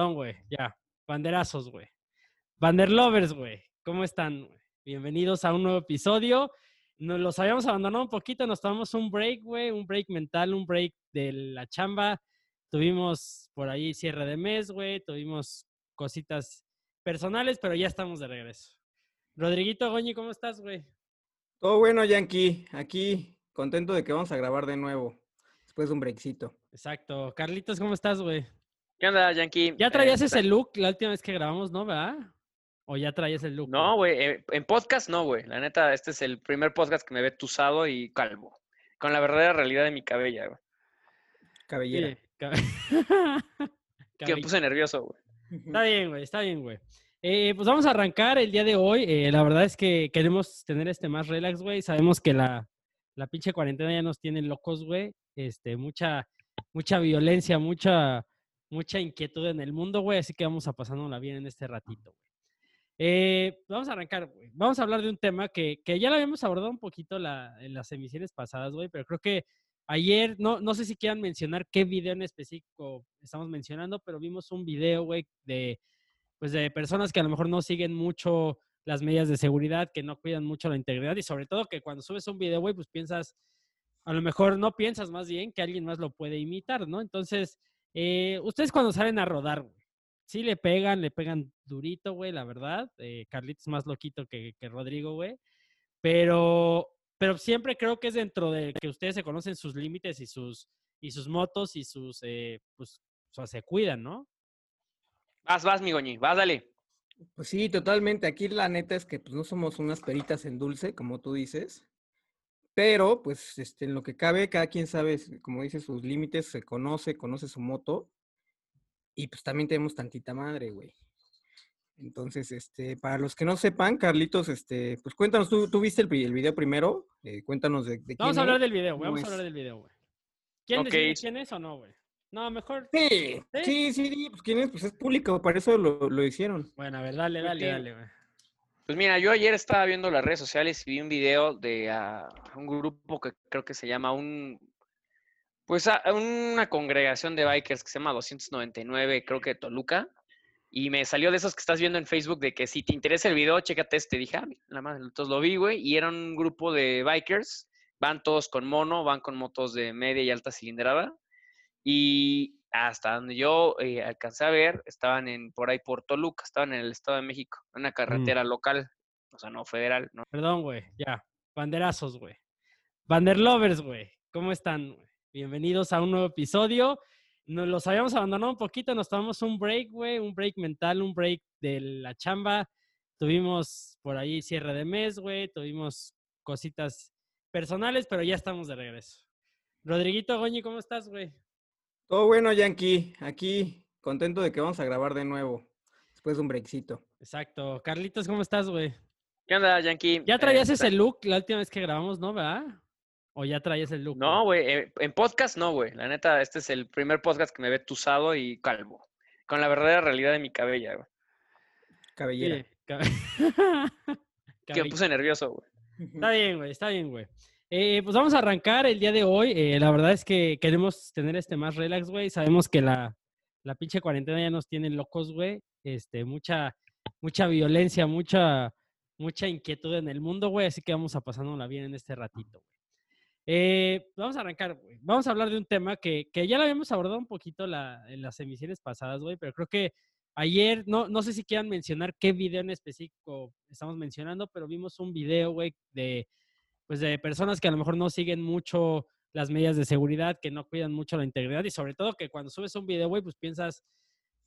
Perdón, güey, ya. Banderazos, güey. Banderlovers, güey. ¿Cómo están? Bienvenidos a un nuevo episodio. Nos los habíamos abandonado un poquito, nos tomamos un break, güey, un break mental, un break de la chamba. Tuvimos por ahí cierre de mes, güey, tuvimos cositas personales, pero ya estamos de regreso. Rodriguito Goñi, ¿cómo estás, güey? Todo bueno, Yankee. Aquí contento de que vamos a grabar de nuevo, después de un breakcito. Exacto. Carlitos, ¿cómo estás, güey? ¿Qué onda, Yankee? Ya traías Eh, ese look la última vez que grabamos, ¿no? ¿Verdad? ¿O ya traías el look? No, güey, eh, en podcast no, güey. La neta, este es el primer podcast que me ve tusado y calvo. Con la verdadera realidad de mi cabella, güey. Cabellera. Sí, Que me puse nervioso, güey. Está bien, güey, está bien, güey. Eh, pues vamos a arrancar el día de hoy. Eh, la verdad es que queremos tener este más relax, güey. Sabemos que la, la pinche cuarentena ya nos tiene locos, güey. Este, mucha, mucha violencia, mucha, mucha inquietud en el mundo, güey. Así que vamos a pasándola bien en este ratito, güey. Eh, vamos a arrancar, güey. Vamos a hablar de un tema que, que ya lo habíamos abordado un poquito en las emisiones pasadas, güey, pero creo que ayer, no, no sé si quieran mencionar qué video en específico estamos mencionando, pero vimos un video, güey, de, pues de personas que a lo mejor no siguen mucho las medidas de seguridad, que no cuidan mucho la integridad y sobre todo que cuando subes un video, güey, pues piensas, a lo mejor no piensas más bien que alguien más lo puede imitar, ¿no? Entonces, eh, ustedes cuando salen a rodar, güey, sí le pegan, le pegan durito, güey, la verdad. Eh, Carlitos es más loquito que, que Rodrigo, güey. Pero, pero siempre creo que es dentro de que ustedes se conocen sus límites y sus, y sus motos y sus, eh, pues, o sea, se cuidan, ¿no? Vas, vas, mi goñi, vas, dale. Pues sí, totalmente. Aquí la neta es que pues, no somos unas peritas en dulce, como tú dices. Pero, pues, este, en lo que cabe, cada quien sabe, como dice, sus límites, se conoce, conoce su moto. Y pues también tenemos tantita madre, güey. Entonces, este, para los que no sepan, Carlitos, este, pues cuéntanos, tú, tú viste el, vi- el video primero, eh, cuéntanos de, de Vamos quién a hablar es, del video, güey. Vamos a hablar del video, güey. ¿Quién decide quién es o no, güey? No, mejor. Sí, sí, sí, sí, pues quién es, pues es público, para eso lo, lo hicieron. Bueno, a ver, dale, dale, dale, güey. Pues mira, yo ayer estaba viendo las redes sociales y vi un video de ah, un grupo que creo que se llama un, pues a- una congregación de bikers que se llama 299, creo que de Toluca. Y me salió de esos que estás viendo en Facebook de que si te interesa el video, chécate este. Dije, ah, la madre. Entonces lo vi, güey, y era un grupo de bikers. Van todos con mono, van con motos de media y alta cilindrada. Y hasta donde yo eh, alcancé a ver, estaban en por ahí por Toluca, estaban en el Estado de México, en una carretera local, o sea, no federal, ¿no? Perdón, güey, ya. Banderazos, güey. Banderlovers, güey. ¿Cómo están? güey? Bienvenidos a un nuevo episodio. Nos los habíamos abandonado un poquito, nos tomamos un break, güey, un break mental, un break de la chamba. Tuvimos por ahí cierre de mes, güey, tuvimos cositas personales, pero ya estamos de regreso. Rodriguito Goñi, ¿cómo estás, güey? Todo bueno, Yankee. Aquí contento de que vamos a grabar de nuevo, después de un breakcito. Exacto. Carlitos, ¿cómo estás, güey? ¿Qué onda, Yankee? Ya Eh, traías tra- ese look la última vez que grabamos, ¿no? ¿Verdad? ¿O ya traías el look? No, güey, eh, en podcast no, güey. La neta, este es el primer podcast que me ve tusado y calvo. Con la verdadera realidad de mi cabella, güey. Cabellera. Sí, Que me puse nervioso, güey. Está bien, güey, está bien, güey. Eh, pues vamos a arrancar el día de hoy. Eh, la verdad es que queremos tener este más relax, güey. Sabemos que la, la pinche cuarentena ya nos tiene locos, güey. Este, mucha, mucha violencia, mucha, mucha inquietud en el mundo, güey. Así que vamos a pasándola bien en este ratito, güey. Eh, vamos a arrancar, güey. Vamos a hablar de un tema que, que ya lo habíamos abordado un poquito en las emisiones pasadas, güey, pero creo que ayer, no, no sé si quieran mencionar qué video en específico estamos mencionando, pero vimos un video, güey, de, pues de personas que a lo mejor no siguen mucho las medidas de seguridad, que no cuidan mucho la integridad y sobre todo que cuando subes un video, güey, pues piensas,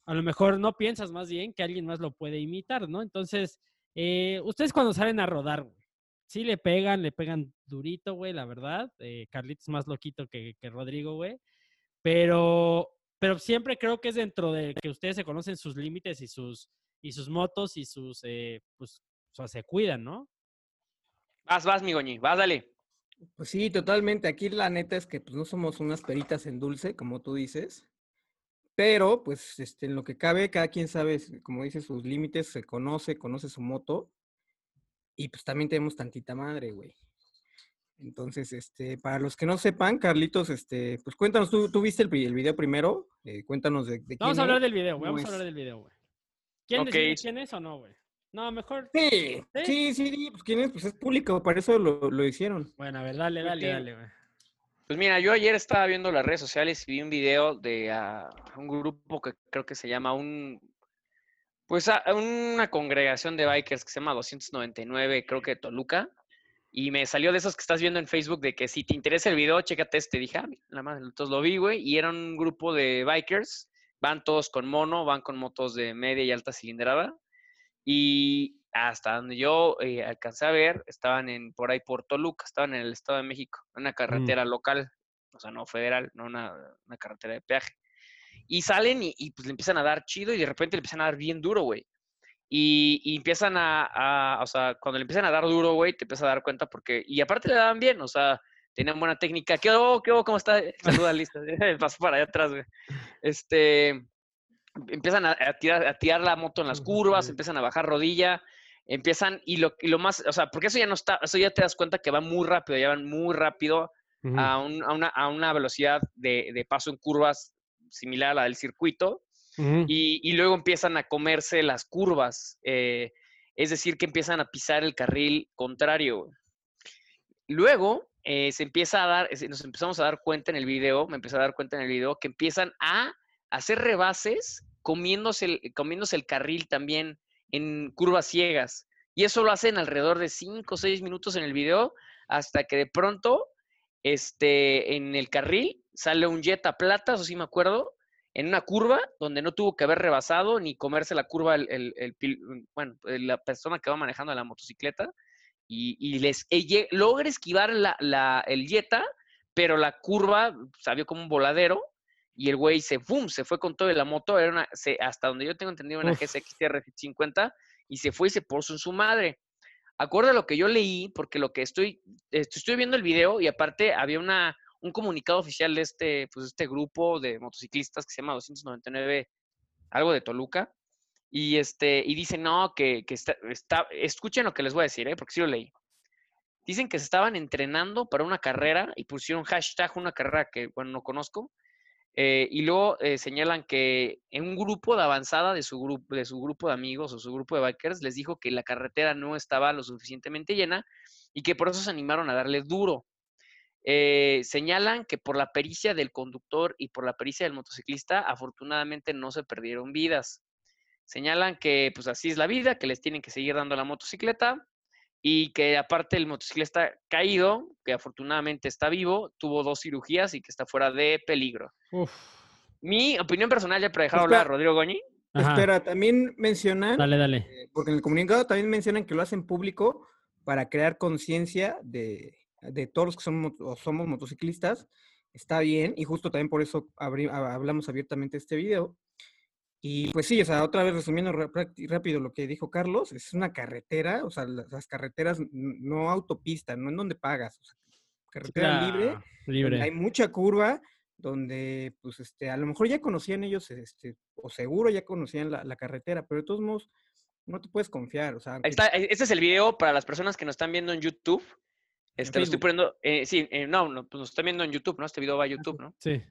a lo mejor no piensas más bien que alguien más lo puede imitar, ¿no? Entonces, eh, ustedes cuando salen a rodar, güey, sí le pegan, le pegan durito, güey, la verdad. Eh, Carlitos es más loquito que, que Rodrigo, güey. Pero, pero siempre creo que es dentro de que ustedes se conocen sus límites y sus, y sus motos y sus, eh, pues, o sea, se cuidan, ¿no? Vas, vas, mi goñi, vas, dale. Pues sí, totalmente. Aquí la neta es que pues, no somos unas peritas en dulce, como tú dices. Pero, pues, este, en lo que cabe, cada quien sabe, como dice, sus límites, se conoce, conoce su moto. Y pues también tenemos tantita madre, güey. Entonces, este, para los que no sepan, Carlitos, este, pues cuéntanos, tú, tú viste el, vi- el video primero, eh, cuéntanos de, de Vamos quién a hablar es, del video, güey. Vamos a hablar del video, güey. ¿Quién Ok. decide quién es o no, güey? No, mejor. Sí, ¿Sí? sí, pues quién es, pues es público, para eso lo, lo hicieron. Bueno, a ver, dale, dale, sí. dale, güey. Pues mira, yo ayer estaba viendo las redes sociales y vi un video de ah, un grupo que creo que se llama un, pues a- una congregación de bikers que se llama 299, creo que de Toluca. Y me salió de esos que estás viendo en Facebook de que si te interesa el video, chécate este. Dije, ah, nada más, entonces lo vi, güey. Y era un grupo de bikers. Van todos con mono, van con motos de media y alta cilindrada. Y hasta donde yo eh, alcancé a ver, estaban en por ahí por Toluca, estaban en el Estado de México, una carretera local, o sea, no federal, no una, una carretera de peaje. Y salen y, y, pues le empiezan a dar chido y de repente le empiezan a dar bien duro, güey. Y, y empiezan a, a- o sea, cuando le empiezan a dar duro, güey, te empiezas a dar cuenta porque, y aparte le daban bien, o sea, tenían buena técnica. ¿Qué hubo? ¿Qué hubo? ¿Cómo está? Saluda, lista. Pasó para allá atrás, güey. Este, empiezan a, a tirar, a tirar la moto en las curvas, empiezan a bajar rodilla, empiezan, y lo, y lo más, o sea, porque eso ya no está, eso ya te das cuenta que va muy rápido, ya van muy rápido a, un- a una, a una velocidad de, de paso en curvas similar a la del circuito, y, y luego empiezan a comerse las curvas, eh, es decir, que empiezan a pisar el carril contrario. Luego eh, se empieza a dar, nos empezamos a dar cuenta en el video, me empecé a dar cuenta en el video, que empiezan a hacer rebases comiéndose el, comiéndose el carril también en curvas ciegas. Y eso lo hacen alrededor de 5 o 6 minutos en el video, hasta que de pronto, este, en el carril sale un Jetta plata, eso sí me acuerdo, en una curva donde no tuvo que haber rebasado ni comerse la curva el, bueno, eh, la persona que va manejando la motocicleta y, y les eh, lle- logra esquivar la, la- el Jetta, pero la curva salió como un voladero y el güey se, ¡fum! se fue con todo de la moto, era una, se- hasta donde yo tengo entendido una Uf. GSX TR50 y se fue y se puso en su madre. Acuerdo a lo que yo leí, porque lo que estoy, estoy, estoy viendo el video y aparte había una, un comunicado oficial de este, pues, este grupo de motociclistas que se llama 299, algo de Toluca, y, este, y dicen, no, que, que está, está- escuchen lo que les voy a decir, ¿eh? porque sí lo leí. Dicen que se estaban entrenando para una carrera y pusieron hashtag una carrera que, bueno, no conozco. Eh, y luego eh, señalan que en un grupo de avanzada de su, grupo, de su grupo de amigos o su grupo de bikers les dijo que la carretera no estaba lo suficientemente llena y que por eso se animaron a darle duro. Eh, señalan que por la pericia del conductor y por la pericia del motociclista, afortunadamente no se perdieron vidas. Señalan que pues así es la vida, que les tienen que seguir dando la motocicleta y que aparte el motociclista caído, que afortunadamente está vivo, tuvo dos cirugías y que está fuera de peligro. Uf. Mi opinión personal, ya para dejar Espera. hablar a Rodrigo Goñi, Ajá. Espera, también mencionan, Dale, dale. eh, porque en el comunicado también mencionan que lo hacen público para crear conciencia de, de todos los que somos, o somos motociclistas. Está bien, y justo también por eso abri- hablamos abiertamente de este video. Y pues sí, o sea, otra vez resumiendo rápido lo que dijo Carlos, es una carretera, o sea, las, carreteras no autopista, no en donde pagas, o sea, carretera libre, Libre. hay mucha curva, donde pues este, a lo mejor ya conocían ellos, este, o seguro ya conocían la, la carretera, pero de todos modos no te puedes confiar, o sea, Ahí aunque- está, este es el video para las personas que nos están viendo en YouTube. Este, lo estoy poniendo, eh, sí, eh, no, no, pues nos están viendo en YouTube, ¿no? Este video va a YouTube, ¿no? Sí.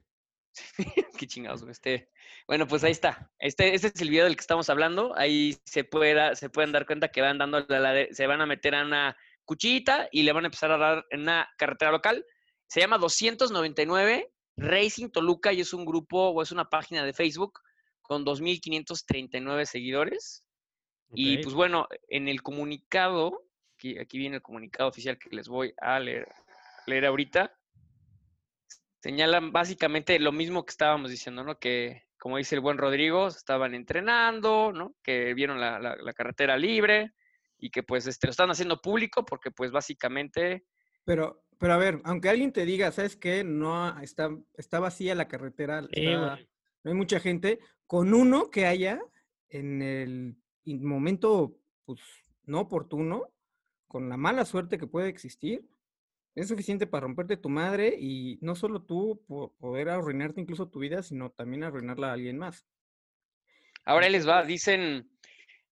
Qué chingados, este. Bueno, pues ahí está. Este, este es el video del que estamos hablando. Ahí se, puede dar- se pueden dar cuenta que van dando la, se van a meter a una cuchillita y le van a empezar a dar en una carretera local. Se llama 299 Racing Toluca y es un grupo o es una página de Facebook con 2.539 seguidores. Y pues bueno, en el comunicado, aquí, aquí viene el comunicado oficial que les voy a leer, leer ahorita, señalan básicamente lo mismo que estábamos diciendo, ¿no? Que, como dice el buen Rodrigo, estaban entrenando, ¿no? Que vieron la, la- la carretera libre y que pues este, lo están haciendo público porque pues básicamente, pero, pero a ver, aunque alguien te diga, ¿sabes qué? No ha- está, está vacía la carretera, no hay mucha gente, con uno que haya en el momento pues, no oportuno, con la mala suerte que puede existir, es suficiente para romperte tu madre y no solo tú po- poder arruinarte incluso tu vida, sino también arruinarla a alguien más. ahora les va, dicen,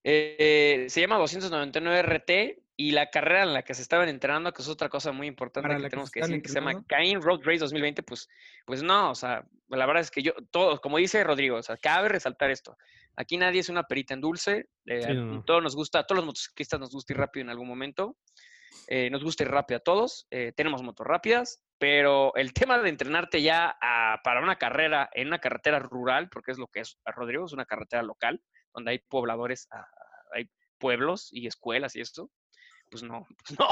eh, se llama 299 RT y la carrera en la que se estaban entrenando, que es otra cosa muy importante que tenemos que decir, que se llama. Cain Road Race 2020, pues, pues no, o sea, la verdad es que yo, todos, como dice Rodrigo, o sea, cabe resaltar esto. Aquí nadie es una perita en dulce, eh, Sí, no, no. todos nos gusta, a todos los motociclistas nos gusta ir rápido en algún momento, eh, nos gusta ir rápido a todos, eh, tenemos motos rápidas, pero el tema de entrenarte ya a- para una carrera en una carretera rural, porque es lo que es Rodrigo, es una carretera local, donde hay pobladores, ah, hay pueblos y escuelas y esto, pues no, pues no.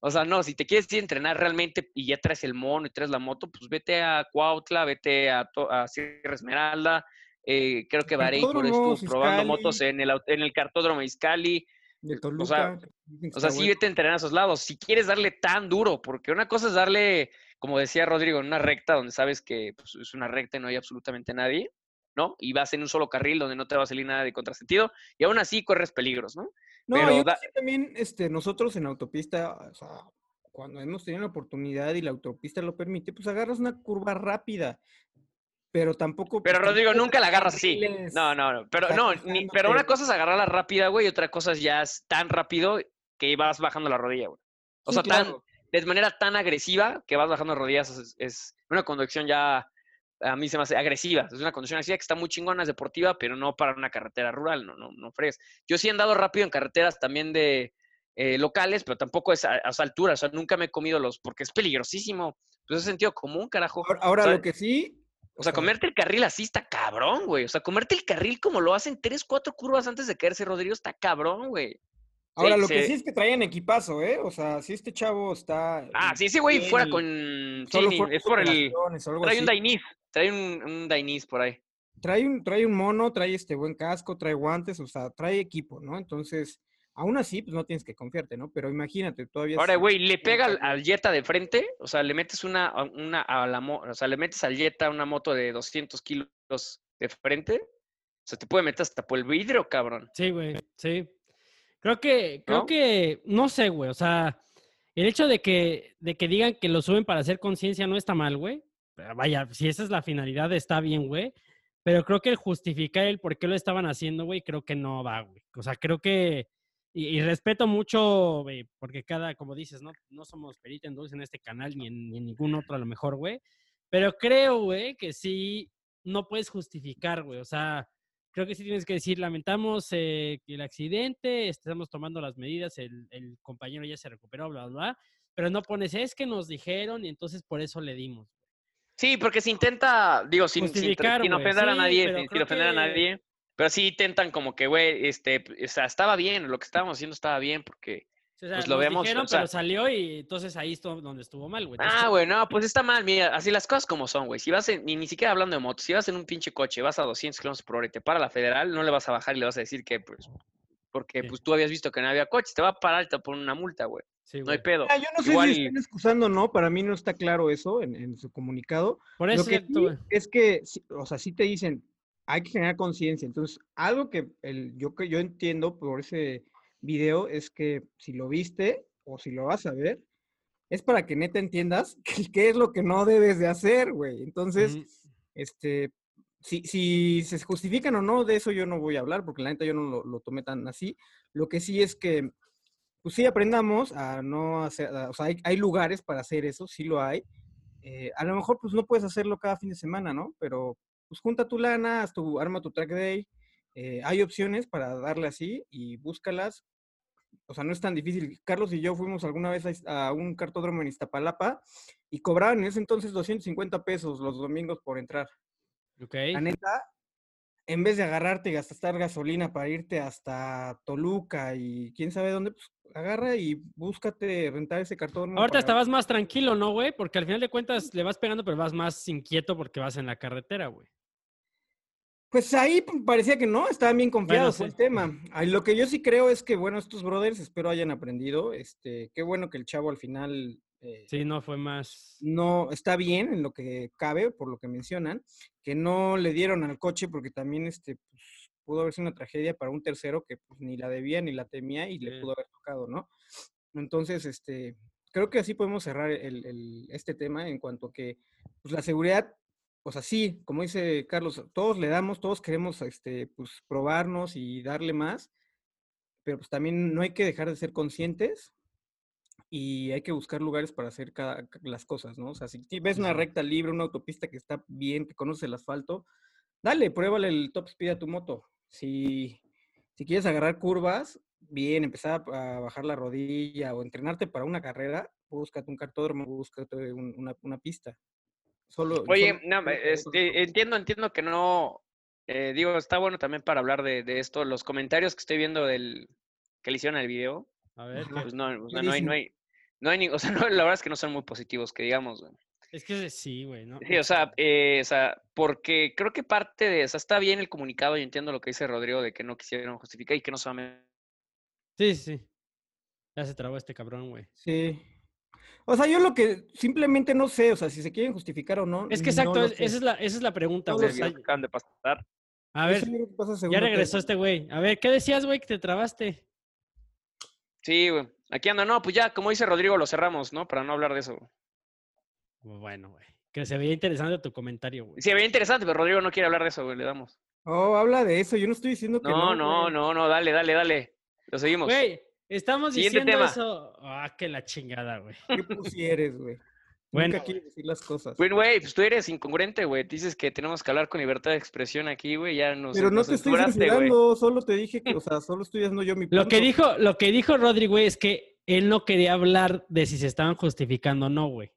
O sea, no, si te quieres ir a entrenar realmente y ya traes el mono y traes la moto, pues vete a Cuautla, vete a, a Sierra Esmeralda. eh, creo que Cartódromo, estuvo probando motos en el, en el cartódromo Izcali. De o Toluca. sea, dicen que O sea, sí vete a entrenar a esos lados. Si quieres darle tan duro, porque una cosa es darle, como decía Rodrigo, en una recta donde sabes que pues, es una recta y no hay absolutamente nadie, ¿no? Y vas en un solo carril donde no te va a salir nada de contrasentido y aún así corres peligros, ¿no? No, pero y aún da- así también este, nosotros en autopista, o sea, cuando hemos tenido la oportunidad y la autopista lo permite, pues agarras una curva rápida. Pero tampoco. Pero Rodrigo, tampoco nunca la agarras así. No, no, no. Pero no, ni- pero una cosa es agarrarla rápida, güey, y otra cosa es ya es tan rápido que vas bajando la rodilla, güey. O Sí, sea, tan, de manera tan agresiva que vas bajando rodillas es, es una conducción ya, a mí se me hace agresiva. Es una conducción agresiva que está muy chingona, es deportiva, pero no para una carretera rural, no, no, no fregues. Yo sí he andado rápido en carreteras también de eh, locales, pero tampoco es a, a esa altura. O sea, nunca me he comido los, porque es peligrosísimo. Pues es sentido común, carajo. Ahora, ahora o sea, lo que sí. O sea, comerte el carril así está cabrón, güey. O sea, comerte el carril como lo hacen tres, cuatro curvas antes de caerse, Rodrigo, está cabrón, güey. Ahora, Sí, lo que sí es que traían equipazo, ¿eh? O sea, si este chavo está. Ah, sí, ese güey fuera con... solo sí, fueron es por el... Trae un así. Dainis, trae un, un por ahí. trae un, trae un mono, trae este buen casco, trae guantes, o sea, trae equipo, ¿no? Entonces, aún así, pues no tienes que confiarte, ¿no? Pero imagínate, todavía. Ahora, güey, le pega al, al Jetta de frente, o sea, le metes una, a- una a la mo- o sea, le metes al Jetta una moto de 200 kilos de frente, o sea, te puede meter hasta por el vidrio, cabrón. Sí, güey, sí. Creo que, creo ¿No? que, no sé, güey, o sea, el hecho de que, de que digan que lo suben para hacer conciencia no está mal, güey. Pero Vaya, si esa es la finalidad, está bien, güey. Pero creo que el justificar el por qué lo estaban haciendo, güey, creo que no va, güey. O sea, creo que, y, y respeto mucho, güey, porque cada, como dices, no, no somos perita en dulce en este canal ni en, ni en ningún otro a lo mejor, güey. Pero creo, güey, que sí, no puedes justificar, güey. O sea, creo que sí tienes que decir, lamentamos eh, el accidente, estamos tomando las medidas, el, el compañero ya se recuperó, bla, bla, bla. Pero no pones, es que nos dijeron y entonces por eso le dimos. Sí, porque se intenta, digo, sin, sin, sin ofender a nadie, sin, ofender a nadie, pero sí intentan como que, güey, este, o sea, estaba bien, lo que estábamos haciendo estaba bien, porque, O sea, Pues lo vemos, dijeron, o sea- pero salió y entonces ahí estuvo donde estuvo mal, güey. Ah, güey, no, pues está mal, mira, así las cosas como son, güey, si vas en, ni, ni siquiera hablando de motos, si vas en un pinche coche, vas a 200 kilómetros por hora y te para la federal, no le vas a bajar y le vas a decir que, pues, porque Sí. pues tú habías visto que no había coches, te va a parar y te va a poner una multa, güey, sí, no hay pedo. Ah, yo no sé si están excusando o no, para mí no está claro eso en, en su comunicado. Por Lo eso, que sí güey. es que, o sea, sí te dicen, hay que generar conciencia. Entonces, algo que el, yo, que yo entiendo por ese video es que si lo viste o si lo vas a ver, es para que neta entiendas qué, es lo que no debes de hacer, güey. Entonces, este, si, si se justifican o no, de eso yo no voy a hablar, porque la neta yo no lo, lo tomé tan así. Lo que sí es que, pues sí aprendamos a no hacer, a- o sea, hay, hay lugares para hacer eso, sí lo hay. Eh, a lo mejor, pues no puedes hacerlo cada fin de semana, ¿no? Pero, pues junta tu lana, haz tu, arma tu track day. eh, hay opciones para darle así y búscalas. O sea, no es tan difícil. Carlos y yo fuimos alguna vez a, un cartódromo en Iztapalapa y cobraban en ese entonces 250 pesos los domingos por entrar. Ok. La neta, en vez de agarrarte y gastar gasolina para irte hasta Toluca y quién sabe dónde, pues agarra y búscate rentar ese cartón. Ahorita estabas más tranquilo, ¿no, güey? Porque al final de cuentas le vas pegando, pero vas más inquieto porque vas en la carretera, güey. Pues ahí parecía que no, estaban bien confiados, sí. el tema. Lo que yo sí creo es que, bueno, estos brothers espero hayan aprendido. Este, qué bueno que el chavo al final eh, Sí, no fue más. no está bien en lo que cabe, por lo que mencionan, que no le dieron al coche porque también este, pues, pudo haber sido una tragedia para un tercero que pues, ni la debía ni la temía y le pudo haber tocado, ¿no? Entonces, este, creo que así podemos cerrar el- el- este tema en cuanto a que pues, la seguridad, o sea, sí, como dice Carlos, todos le damos, todos queremos este, pues, probarnos y darle más, pero pues también no hay que dejar de ser conscientes y hay que buscar lugares para hacer cada, las cosas, ¿no? O sea, si ves una recta libre, una autopista que está bien, que conoces el asfalto, dale, pruébale el top speed a tu moto. Si, si quieres agarrar curvas, bien, empezar a, a bajar la rodilla o entrenarte para una carrera, búscate un cartódromo, búscate un- una, una pista. Solo, Oye, solo no, otras este, entiendo, entiendo que no, eh, digo, está bueno también para hablar de, de esto. Los comentarios que estoy viendo del que le hicieron al video, A ver, pues no, o ¿Qué sea, no hay, no hay, no hay, ni- o sea, no, la verdad es que no son muy positivos, que digamos, güey. es que sí, güey, ¿no? Sí, o sea, eh, o sea, porque creo que parte de, o sea, está bien el comunicado y entiendo lo que dice Rodrigo de que no quisieron justificar y que no solamente Sí, sí, sí. Ya se trabó este cabrón, güey. Sí. O sea, yo lo que simplemente no sé, o sea, si se quieren justificar o no. Es que exacto, es- esa, es la, esa es la pregunta, güey. de pasar. a ver, ya regresó este güey. A ver, ¿qué decías, güey, que te trabaste? Sí, güey. Aquí anda, no, pues ya, como dice Rodrigo, lo cerramos, ¿no? Para no hablar de eso. Bueno, güey. Que se veía interesante tu comentario, güey. Sí, veía interesante, pero Rodrigo no quiere hablar de eso, güey, le damos. Oh, habla de eso, yo no estoy diciendo que No, no. no, güey. no, no, dale, dale, dale. Lo seguimos. Güey, estamos Siguiente diciendo tema. eso. Ah, que la chingada, güey. ¿Qué pusieres, güey? Bueno, Nunca quieres decir las cosas. Güey, güey, pues tú eres incongruente, güey. Dices que tenemos que hablar con libertad de expresión aquí, güey. Ya nos, Pero no nos te estoy censurando, solo te dije que, o sea, solo estoy dando yo mi punto. Lo que dijo, lo que dijo Rodri, güey, es que él no quería hablar de si se estaban justificando o no, güey. O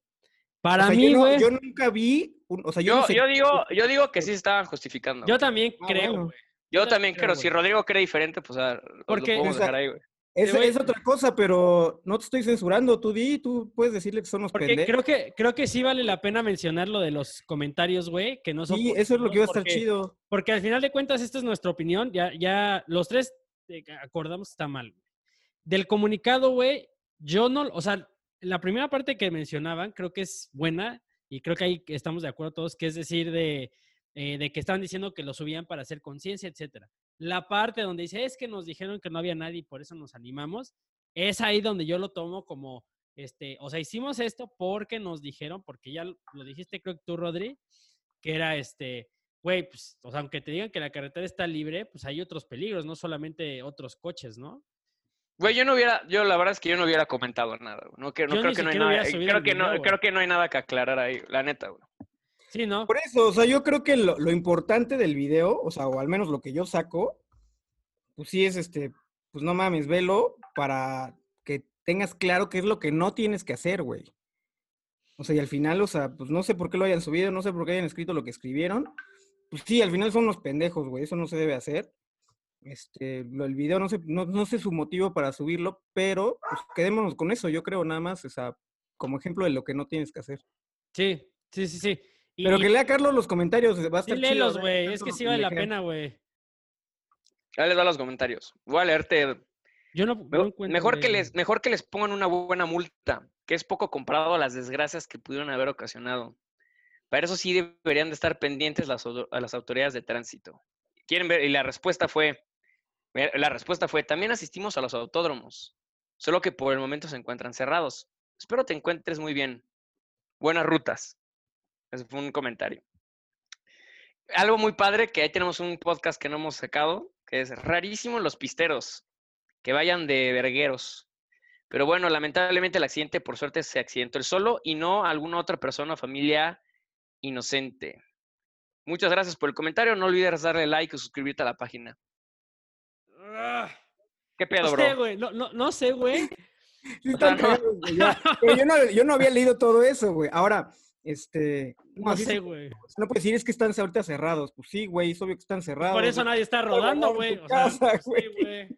Para sea, mí, yo, no- güey, yo yo, nunca vi, un- o sea, yo, no Yo, sé- yo digo, yo digo que sí se estaban justificando. también Ah, creo, bueno. güey. Yo yo también creo, creo. Si. Rodrigo cree diferente, pues ah, lo Porque- podemos O sea, dejar ahí, güey. Es, es otra cosa, pero no te estoy censurando. Tú di, tú puedes decirle que son unos Porque pendejos. creo que, creo que sí vale la pena mencionar lo de los comentarios, güey, que no son Sí, eso es lo que iba a estar porque- chido. Porque al final de cuentas, esta es nuestra opinión. Ya, ya los tres eh, acordamos está mal. Del comunicado, güey, yo no, o sea, la primera parte que mencionaban creo que es buena y creo que ahí estamos de acuerdo todos, que es decir, de, eh, de que estaban diciendo que lo subían para hacer conciencia, etcétera. La parte donde dice, es que nos dijeron que no había nadie y por eso nos animamos, es ahí donde yo lo tomo como, este, o sea, hicimos esto porque nos dijeron, porque ya lo dijiste, creo que tú, Rodri, que era este, güey, pues, o sea, aunque te digan que la carretera está libre, pues hay otros peligros, no solamente otros coches, ¿no? Güey, yo no hubiera, yo la verdad es que yo no hubiera comentado nada, güey. No, que, no Yo creo que no hay nada, eh, creo que no, güey. creo que no hay nada que aclarar ahí, la neta, güey. Sí, ¿no? Por eso, o sea, yo creo que lo, lo importante del video, o sea, o al menos lo que yo saco, pues sí es este, pues no mames, velo para que tengas claro qué es lo que no tienes que hacer, güey. O sea, y al final, o sea, pues no sé por qué lo hayan subido, no sé por qué hayan escrito lo que escribieron. Pues sí, al final son unos pendejos, güey, eso no se debe hacer. Este, lo- el video no sé, no, no sé su motivo para subirlo, pero pues quedémonos con eso, yo creo nada más, o sea, como ejemplo de lo que no tienes que hacer. Sí, sí, sí, sí. Y, Pero que lea Carlos los comentarios, va a sí, estar chido, léelos, a ver güey, es que sí vale la pena, güey. Ya les da los comentarios. Voy a leerte. Yo no, no Mejor, encuentro mejor que les, mejor que les pongan una buena multa, que es poco comparado a las desgracias que pudieron haber ocasionado. Para eso sí deberían de estar pendientes las, a las autoridades de tránsito. Quieren ver, y la respuesta fue, eh, la respuesta fue, también asistimos a los autódromos, solo que por el momento se encuentran cerrados. Espero te encuentres muy bien. Buenas rutas. Ese fue un comentario. Algo muy padre, que ahí tenemos un podcast que no hemos sacado, que es rarísimo los pisteros, que vayan de vergueros. Pero bueno, lamentablemente el accidente, por suerte, se accidentó él solo y no alguna otra persona o familia inocente. Muchas gracias por el comentario. No olvides darle like y suscribirte a la página. Ah, ¿Qué No pedo, sé, bro? güey, no, no, no sé, güey. Sí, O sea, están no. cagados, güey, yo, no, yo no había leído todo eso, güey. Ahora, este. No así sé, se- güey. No puedes decir es que están ahorita cerrados. Pues sí, güey, es obvio que están cerrados. Por eso nadie está rodando, güey. O sea, pues sí.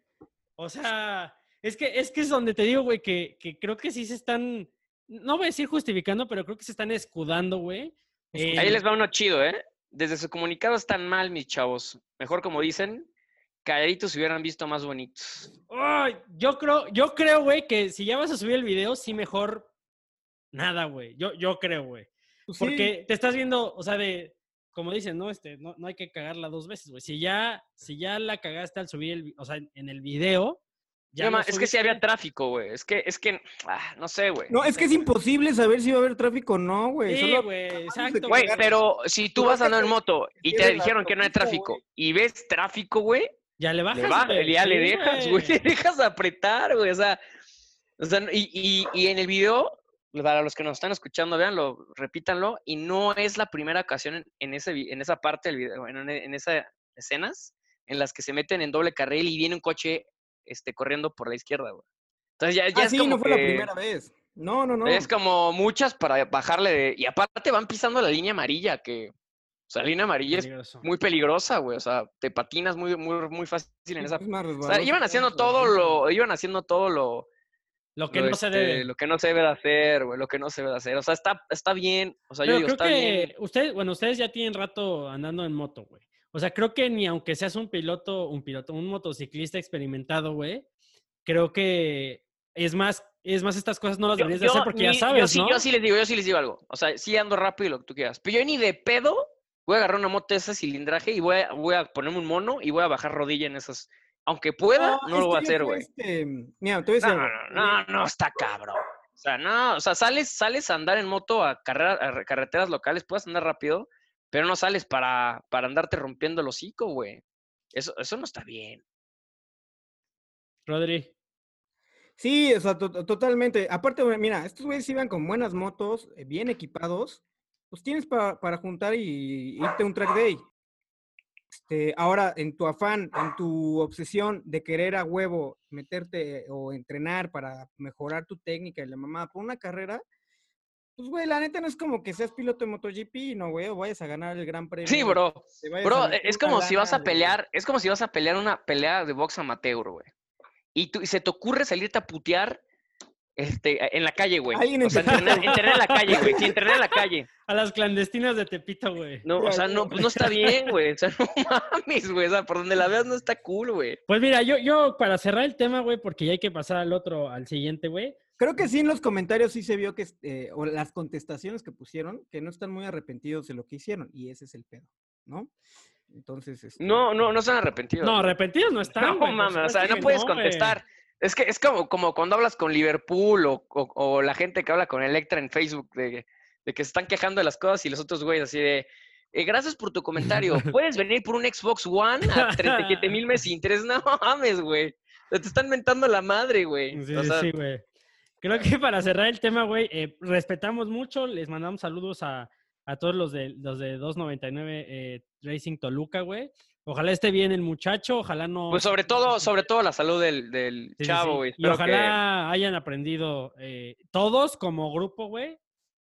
O sea, es que, es que es donde te digo, güey, que, que creo que sí se están, no voy a decir justificando, pero creo que se están escudando, güey. Ahí les va uno chido, ¿eh? Desde su comunicado están mal, mis chavos. Mejor como dicen, calladitos se hubieran visto más bonitos. Ay, yo creo, yo creo, güey, que si ya vas a subir el video, sí mejor nada, güey. Yo, yo creo, güey. Pues sí, Porque te estás viendo, o sea, de, como dicen, no, este, no, no hay que cagarla dos veces, güey. Si ya, si ya la cagaste al subir el, o sea, en, en el video, ya No, es que sí había tráfico, güey. Es que, es que, ah, no sé, güey. No, es que es imposible saber si va a haber tráfico o no, güey. Sí, Solo- güey, exacto. Güey, pero si tú Tú vas andando en moto y te dijeron que no hay tráfico y ves tráfico, güey, Ya le bajas, Le ba- güey. ya le dejas, güey, le dejas apretar, güey. O sea, o sea, y, y, y en el video, para los que nos están escuchando, véanlo, repítanlo, y no es la primera ocasión en, en ese, vi- en esa parte del video, en, en esas escenas, en las que se meten en doble carril y viene un coche este, corriendo por la izquierda, güey. Entonces ya, ya Ah, es sí, como no fue la primera vez. No, no, no. Es como muchas para bajarle de... Y aparte van pisando la línea amarilla, que... O sea, la línea amarilla es muy peligrosa, güey. O sea, te patinas muy, muy, muy fácil en esa... es más O sea, iban haciendo todo lo... Iban haciendo todo lo... Lo que lo, no se este, debe. Lo que no se debe de hacer, güey. Lo que no se debe de hacer. O sea, está, está bien. O sea, yo Pero digo, creo está que bien. ustedes, bueno, ustedes ya tienen rato andando en moto, güey. O sea, creo que ni aunque seas un piloto, un piloto, un motociclista experimentado, güey, creo que es más, es más estas cosas no las Yo- deberías de yo hacer porque ya ni- sabes, yo sí, ¿no? Yo sí les digo, yo sí les digo algo. O sea, sí ando rápido y lo que tú quieras. Pero yo ni de pedo voy a agarrar una moto de ese cilindraje y voy a, voy a ponerme un mono y voy a bajar rodilla en esas. Aunque pueda, no, lo voy a hacer, güey. este, Mira, te voy a decir No, no, no, no, está cabrón. O sea, no, o sea, sales, sales a andar en moto a, carrera, a carreteras locales, puedes andar rápido, pero no sales para, para andarte rompiendo el hocico, güey. Eso, eso no está bien. Rodri. Sí, o sea, to- to- totalmente. Aparte, mira, estos güeyes iban con buenas motos, eh, bien equipados, pues tienes para, para juntar y irte a un track day. Este, ahora, en tu afán, en tu obsesión de querer a huevo meterte o entrenar para mejorar tu técnica y la mamá por una carrera, pues, güey, la neta no es como que seas piloto de MotoGP, no, güey, o vayas a ganar el gran premio. Sí, bro. Bro, es como si vas a de- pelear, es como si vas a pelear una pelea de box amateur, güey. Y, tú, y se te ocurre salirte a putear este, en la calle, güey. Alguien O sea, empezó- entrenar, entrenar en la calle, güey. Sí, entrenar en la calle. A las clandestinas de Tepito, güey. No, o sea, no, pues no está bien, güey. O sea, no mames, güey. O sea, por donde la veas no está cool, güey. Pues mira, yo, yo para cerrar el tema, güey, porque ya hay que pasar al otro, al siguiente, güey. Creo que sí en los comentarios sí se vio que, este, o las contestaciones que pusieron, que no están muy arrepentidos de lo que hicieron, y ese es el pedo, ¿no? Entonces, este, No, no, no están arrepentidos. No, arrepentidos no están. No mames, o sea, no puedes contestar. Es que es como, como cuando hablas con Liverpool o, o- o la gente que habla con Electra en Facebook de, de que se están quejando de las cosas y los otros güeyes así de. "Eh, gracias por tu comentario. ¿Puedes venir por un Xbox One a 37 mil meses sin interés? No mames, güey. Te están mentando la madre, güey. Sí, O sí, sea, sí, güey. Creo que para cerrar el tema, güey, eh, respetamos mucho, les mandamos saludos a, a todos los de los de 299 eh, Racing Toluca, güey. Ojalá esté bien el muchacho, ojalá no. Pues sobre todo, sobre todo la salud del, del Sí, sí, chavo, sí. güey. Y Espero que- ojalá hayan aprendido eh, todos como grupo, güey,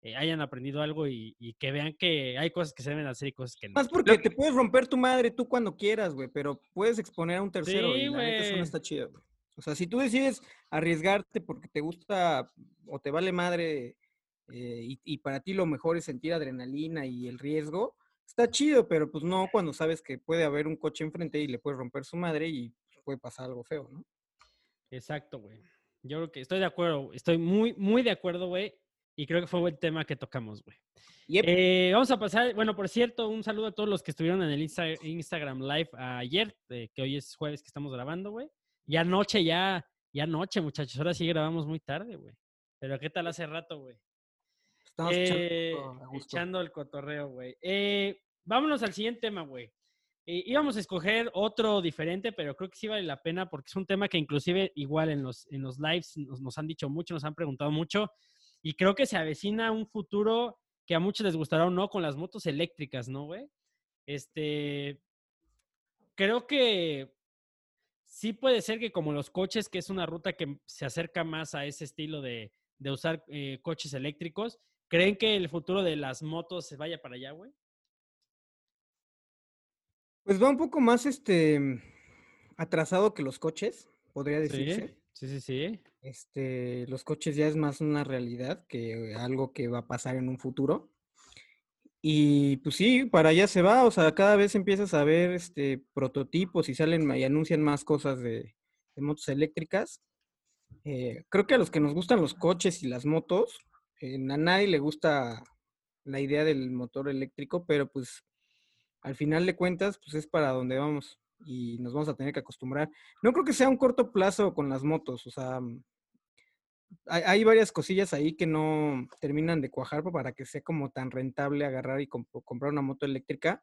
eh, hayan aprendido algo y, y que vean que hay cosas que se deben hacer y cosas que no. Más porque te puedes romper tu madre tú cuando quieras, güey, pero puedes exponer a un tercero Sí, y la neta eso güey. no está chido, güey. O sea, si tú decides arriesgarte porque te gusta o te vale madre eh, y, y para ti lo mejor es sentir adrenalina y el riesgo, está chido, pero pues no cuando sabes que puede haber un coche enfrente y le puedes romper su madre y pues, puede pasar algo feo, ¿no? Exacto, güey. Yo creo que estoy de acuerdo, estoy muy, muy de acuerdo, güey. Y creo que fue un buen tema que tocamos, güey. Yep. Eh, vamos a pasar, bueno, por cierto, un saludo a todos los que estuvieron en el Insta- Instagram Live ayer, eh, que hoy es jueves que estamos grabando, güey. Ya anoche, ya, ya anoche, muchachos. Ahora sí grabamos muy tarde, güey. Pero ¿qué tal hace rato, güey? Estamos Eh, echando el cotorreo, güey. Eh, vámonos al siguiente tema, güey. Eh, íbamos a escoger otro diferente, pero creo que sí vale la pena porque es un tema que inclusive igual en los, en los lives nos, nos han dicho mucho, nos han preguntado mucho y creo que se avecina un futuro que a muchos les gustará o no con las motos eléctricas, ¿no, güey? Este, creo que sí puede ser que como los coches, que es una ruta que se acerca más a ese estilo de, de usar eh, coches eléctricos, ¿creen que el futuro de las motos se vaya para allá, güey? Pues va un poco más este atrasado que los coches, podría decirse. Sí, sí, sí. Este, los coches ya es más una realidad que algo que va a pasar en un futuro. Y pues sí, para allá se va, o sea, cada vez empiezas a ver este prototipos y salen y anuncian más cosas de, de motos eléctricas. Eh, creo que a los que nos gustan los coches y las motos, a nadie le gusta la idea del motor eléctrico, pero pues al final de cuentas, pues es para donde vamos y nos vamos a tener que acostumbrar. No creo que sea un corto plazo con las motos, o sea, mm, hay, hay varias cosillas ahí que no terminan de cuajar pa- para que sea como tan rentable agarrar y comp- comprar una moto eléctrica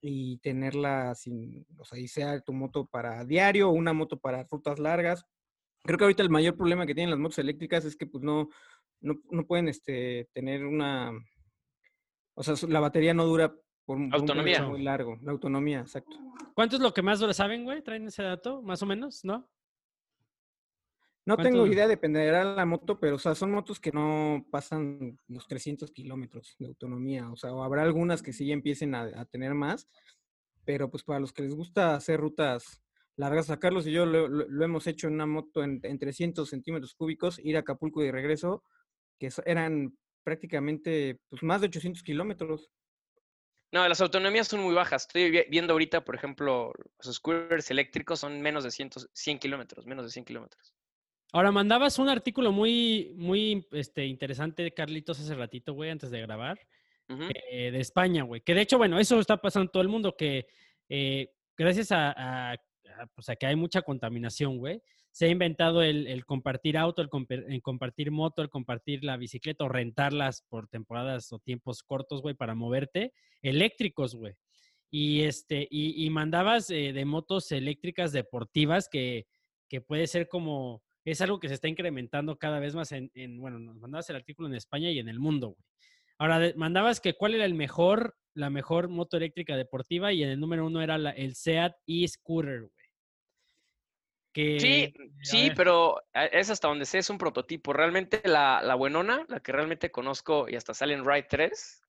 y tenerla sin, o sea, y sea tu moto para diario o una moto para rutas largas. Creo que ahorita el mayor problema que tienen las motos eléctricas es que pues no, no, no pueden este, tener una, o sea, la batería no dura por, un- por un periodo Autonomía. muy largo, la autonomía, exacto. ¿Cuánto es lo que más dura? ¿Saben, güey? ¿Traen ese dato? Más o menos, ¿no? No ¿Cuánto tengo idea, dependerá de la moto, pero o sea, son motos que no pasan los 300 kilómetros de autonomía, o sea, o habrá algunas que sí ya empiecen a, a tener más, pero pues para los que les gusta hacer rutas largas, a Carlos y yo lo, lo- lo hemos hecho en una moto en, en 300 centímetros cúbicos, ir a Acapulco y regreso, que eran prácticamente pues, más de 800 kilómetros. No, las autonomías son muy bajas. Estoy vi- viendo ahorita, por ejemplo, los scooters eléctricos son menos de 100, 100 kilómetros, menos de 100 kilómetros. Ahora, mandabas un artículo muy, muy este, interesante, Carlitos, hace ratito, güey, antes de grabar, eh, de España, güey. Que de hecho, bueno, eso está pasando en todo el mundo, que eh, gracias a, a- a, pues, a que hay mucha contaminación, güey, se ha inventado el, compartir auto, el, compartir moto, el compartir la bicicleta o rentarlas por temporadas o tiempos cortos, güey, para moverte, eléctricos, güey. Y, este, y, mandabas eh, de motos eléctricas deportivas que, que puede ser como, es algo que se está incrementando cada vez más en, en- bueno, nos mandabas el artículo en España y en el mundo, güey. Ahora, mandabas que cuál era el mejor, la mejor moto eléctrica deportiva y en el número uno era la- el SEAT e-Scooter, güey. Que, Sí, sí, pero a- es hasta donde sé, es un prototipo. Realmente la, la buenona, la que realmente conozco y hasta sale en Ride 3,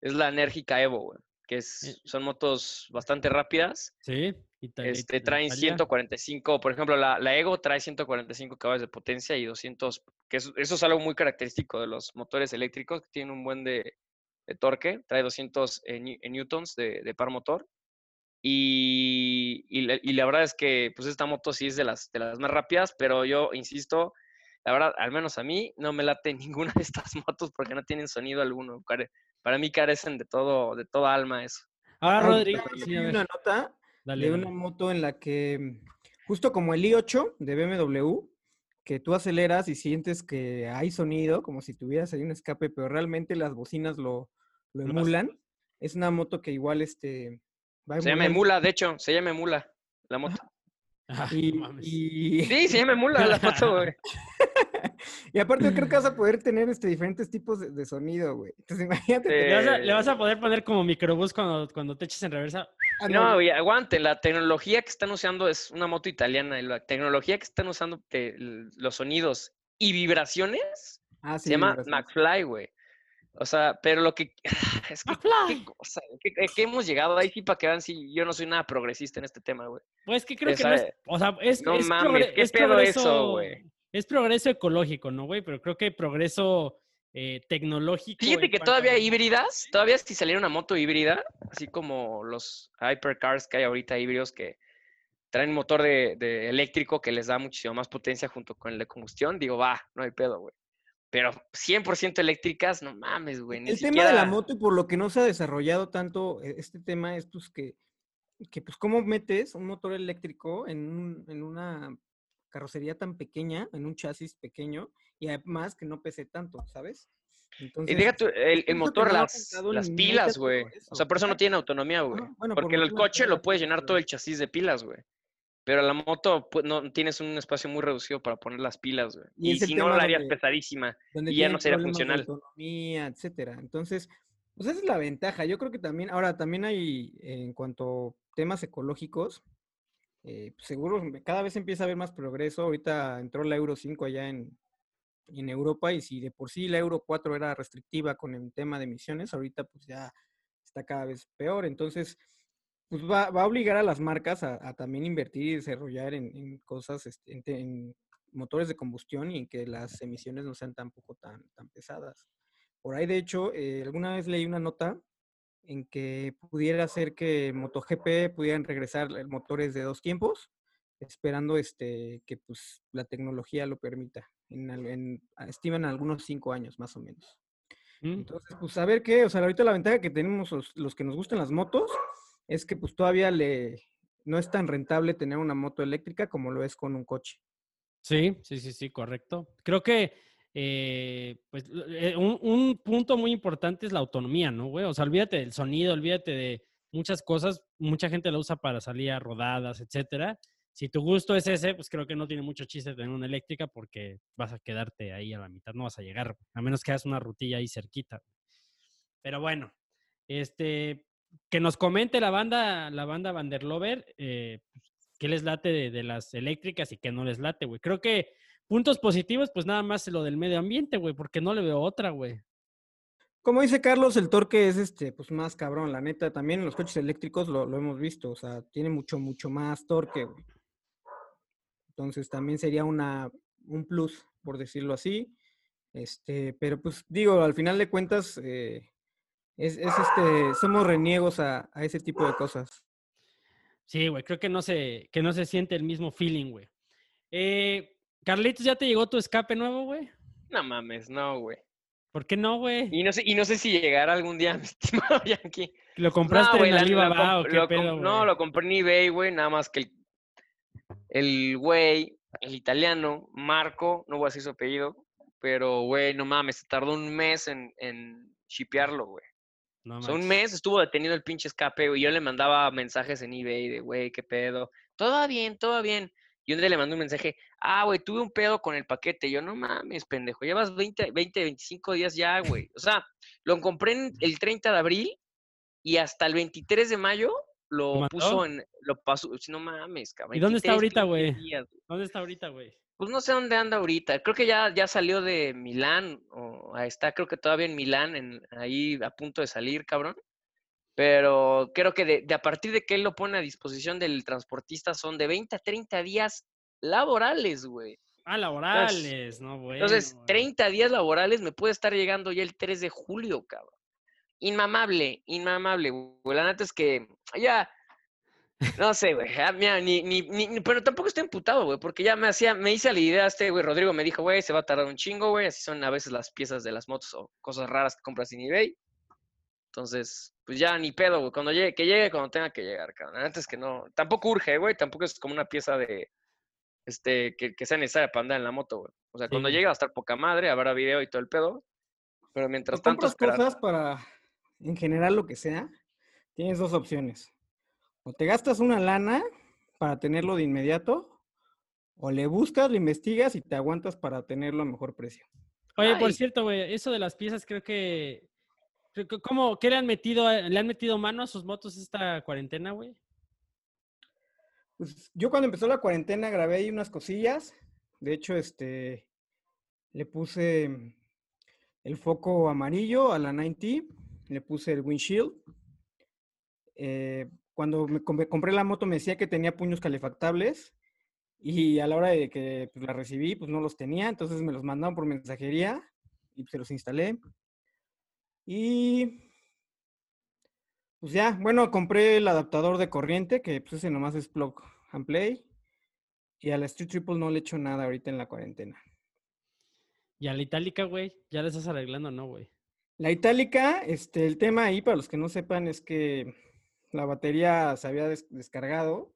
es la enérgica Evo, güey, que es, son motos bastante rápidas. Sí, Ita- Este, Ita- traen Italia. 145, por ejemplo, la, la Ego trae 145 caballos de potencia y 200, que eso, eso es algo muy característico de los motores eléctricos, que tienen un buen de, de torque, trae 200 eh, eh, newtons de, de par motor. Y, y la, y la verdad es que pues esta moto sí es de las, de las más rápidas, pero yo insisto, la verdad, al menos a mí no me late ninguna de estas motos porque no tienen sonido alguno. care- Para mí carecen de todo, de toda alma eso. Ahora, Rodrigo, sí, ver, una nota dale, de dale. una moto en la que, justo como el i8 de BMW, que tú aceleras y sientes que hay sonido, como si tuvieras ahí un escape, pero realmente las bocinas lo, lo emulan. Es una moto que igual este, va Se llama. Emula, de hecho, se llama Emula la moto. Ah, Y, mames. y- Sí, se llama Emula la moto, güey. y aparte yo creo que vas a poder tener este, diferentes tipos de, de sonido, güey. Entonces imagínate. Sí. Le vas, a, le vas a poder poner como microbús cuando, cuando te eches en reversa. ah, No, güey, aguanten. La tecnología que están usando es una moto italiana. Y la tecnología que están usando los sonidos y vibraciones ah, sí, se llama. McFly, güey. O sea, pero lo que. Es que. ¿Qué cosa? ¿Qué, qué- qué hemos llegado ahí? Sí, para que vean si yo no soy nada progresista en este tema, güey. Pues que creo que no es, o sea, es, no es mames, ¿qué es pedo progreso, eso, güey? es progreso ecológico, ¿no, güey? Pero creo que progreso eh, tecnológico. Fíjate que todavía a- híbridas, todavía si saliera una moto híbrida, así como los hypercars que hay ahorita híbridos que traen motor de, de eléctrico que les da muchísimo más potencia junto con el de combustión, digo, va, no hay pedo, güey. Pero 100% eléctricas, no mames, güey. Ni El tema de la moto y por lo que no se ha desarrollado tanto eh, este tema es pues que, que pues cómo metes un motor eléctrico en, un- en una carrocería tan pequeña, en un chasis pequeño y además que no pese tanto, ¿sabes? Y Entonces, deja tú, el, el motor, las, las pilas, güey. O sea, por eso no tiene autonomía, güey. Bueno, por Porque el coche lo puedes llenar todo el chasis de pilas, güey. Pero la moto, pues, no tienes un espacio muy reducido para poner las pilas, güey. Y si no, la harías donde- pesadísima. donde y ya no sería de funcional. autonomía, etcétera. Entonces, pues esa es la ventaja. Yo creo que también, ahora también hay, en cuanto a temas ecológicos, eh, pues, seguro cada vez empieza a haber más progreso. Ahorita entró la Euro 5 allá en, en Europa y si de por sí la Euro 4 era restrictiva con el tema de emisiones, ahorita pues ya está cada vez peor. Entonces, pues va, va a obligar a las marcas a, a también invertir y desarrollar en, en cosas, este, en, en motores de combustión y en que las emisiones no sean tampoco tan, tan pesadas. Por ahí, de hecho, eh, alguna vez leí una nota en que pudiera ser que MotoGP pudieran regresar motores de dos tiempos, esperando este, que pues, la tecnología lo permita. En, estiman algunos cinco años más o menos. ¿Mm? Entonces, pues a ver qué, o sea, ahorita la ventaja que tenemos los, los que nos gustan las motos es que pues todavía le no es tan rentable tener una moto eléctrica como lo es con un coche. Sí, sí, sí, sí, correcto. Creo que eh, pues eh, un, un punto muy importante es la autonomía, ¿no, güey? O sea, olvídate del sonido, olvídate de muchas cosas. Mucha gente la usa para salir a rodadas, etcétera. Si tu gusto es ese, pues creo que no tiene mucho chiste tener una eléctrica porque vas a quedarte ahí a la mitad, no vas a llegar, a menos que hagas una rutilla ahí cerquita. Pero bueno, este, que nos comente la banda, la banda Vanderlover, eh, pues, qué les late de, las eléctricas y qué no les late, güey. Creo que puntos positivos, pues nada más lo del medio ambiente, güey, porque no le veo otra, güey. Como dice Carlos, el torque es este, pues más cabrón, la neta. También en los coches eléctricos lo, lo hemos visto, o sea, tiene mucho, mucho más torque, güey. Entonces también sería una, un plus, por decirlo así. Este, pero pues digo, al final de cuentas, eh, es, es, este, somos reniegos a, a, ese tipo de cosas. Sí, güey, creo que no se, que no se siente el mismo feeling, güey. Eh, Carlitos, ¿ya te llegó tu escape nuevo, güey? No mames, no, güey. ¿Por qué no, güey? Y no sé, y no sé si llegará algún día, mi estimado Yankee. ¿Lo compraste no, en la, Alibaba o qué lo, pedo, güey? No, lo compré en eBay, güey, nada más que el, el güey, el italiano, Marco, no voy a decir su apellido, pero, güey, no mames, se tardó un mes en, en shipearlo, güey. No o sea, un mes estuvo detenido el pinche escape, güey. Yo le mandaba mensajes en eBay de, güey, qué pedo. Todo bien, todo bien. Y un día le mandé un mensaje, ah, güey, tuve un pedo con el paquete. Yo, no mames, pendejo, llevas 20, 20 25 días ya, güey. O sea, lo compré en el 30 de abril y hasta el 23 de mayo lo, ¿Lo puso en, lo pasó, no mames, cabrón. ¿Y dónde está 23, ahorita, güey? 15 días, güey. ¿Dónde está ahorita, güey? Pues no sé dónde anda ahorita. Creo que ya, ya salió de Milán. O está, creo que todavía en Milán, en, ahí a punto de salir, cabrón. Pero creo que de, de, a partir de que él lo pone a disposición del transportista son de 20 a 30 días laborales, güey. Ah, laborales, entonces, no, bueno. Entonces, 30 días laborales me puede estar llegando ya el 3 de julio, cabrón. Inmamable, inmamable, güey. La neta es que ya, no sé, güey. Mira, ni, ni, ni, pero tampoco estoy emputado, güey, porque ya me hacía, me hice la idea este, güey. Rodrigo me dijo, güey, se va a tardar un chingo, güey. Así son a veces las piezas de las motos o cosas raras que compras en eBay. Entonces, pues ya ni pedo, güey. Cuando llegue, que llegue cuando tenga que llegar, cabrón. Antes que no. Tampoco urge, güey. Tampoco es como una pieza de. Este, que, que sea necesaria para andar en la moto, güey. O sea, sí. cuando llegue va a estar poca madre, habrá video y todo el pedo. Pero mientras tanto. Esperar. cosas para, en general, lo que sea, tienes dos opciones. O te gastas una lana para tenerlo de inmediato, o le buscas, lo investigas y te aguantas para tenerlo a mejor precio. Oye, Ay. por cierto, güey, eso de las piezas creo que ¿Cómo? ¿Qué le han metido? ¿Le han metido mano a sus motos esta cuarentena, güey? Pues yo cuando empezó la cuarentena grabé ahí unas cosillas. De hecho, este, le puse el foco amarillo a la 90, le puse el windshield. Eh, cuando me compré la moto me decía que tenía puños calefactables y a la hora de que pues, la recibí, pues no los tenía. Entonces me los mandaron por mensajería y se los instalé. Y pues ya, bueno, compré el adaptador de corriente, que pues ese nomás es plug and play. Y a la Street Triple no le echo nada ahorita en la cuarentena. ¿Y a la itálica, güey? ¿Ya la estás arreglando no, güey? La itálica, este, el tema ahí, para los que no sepan, es que la batería se había des descargado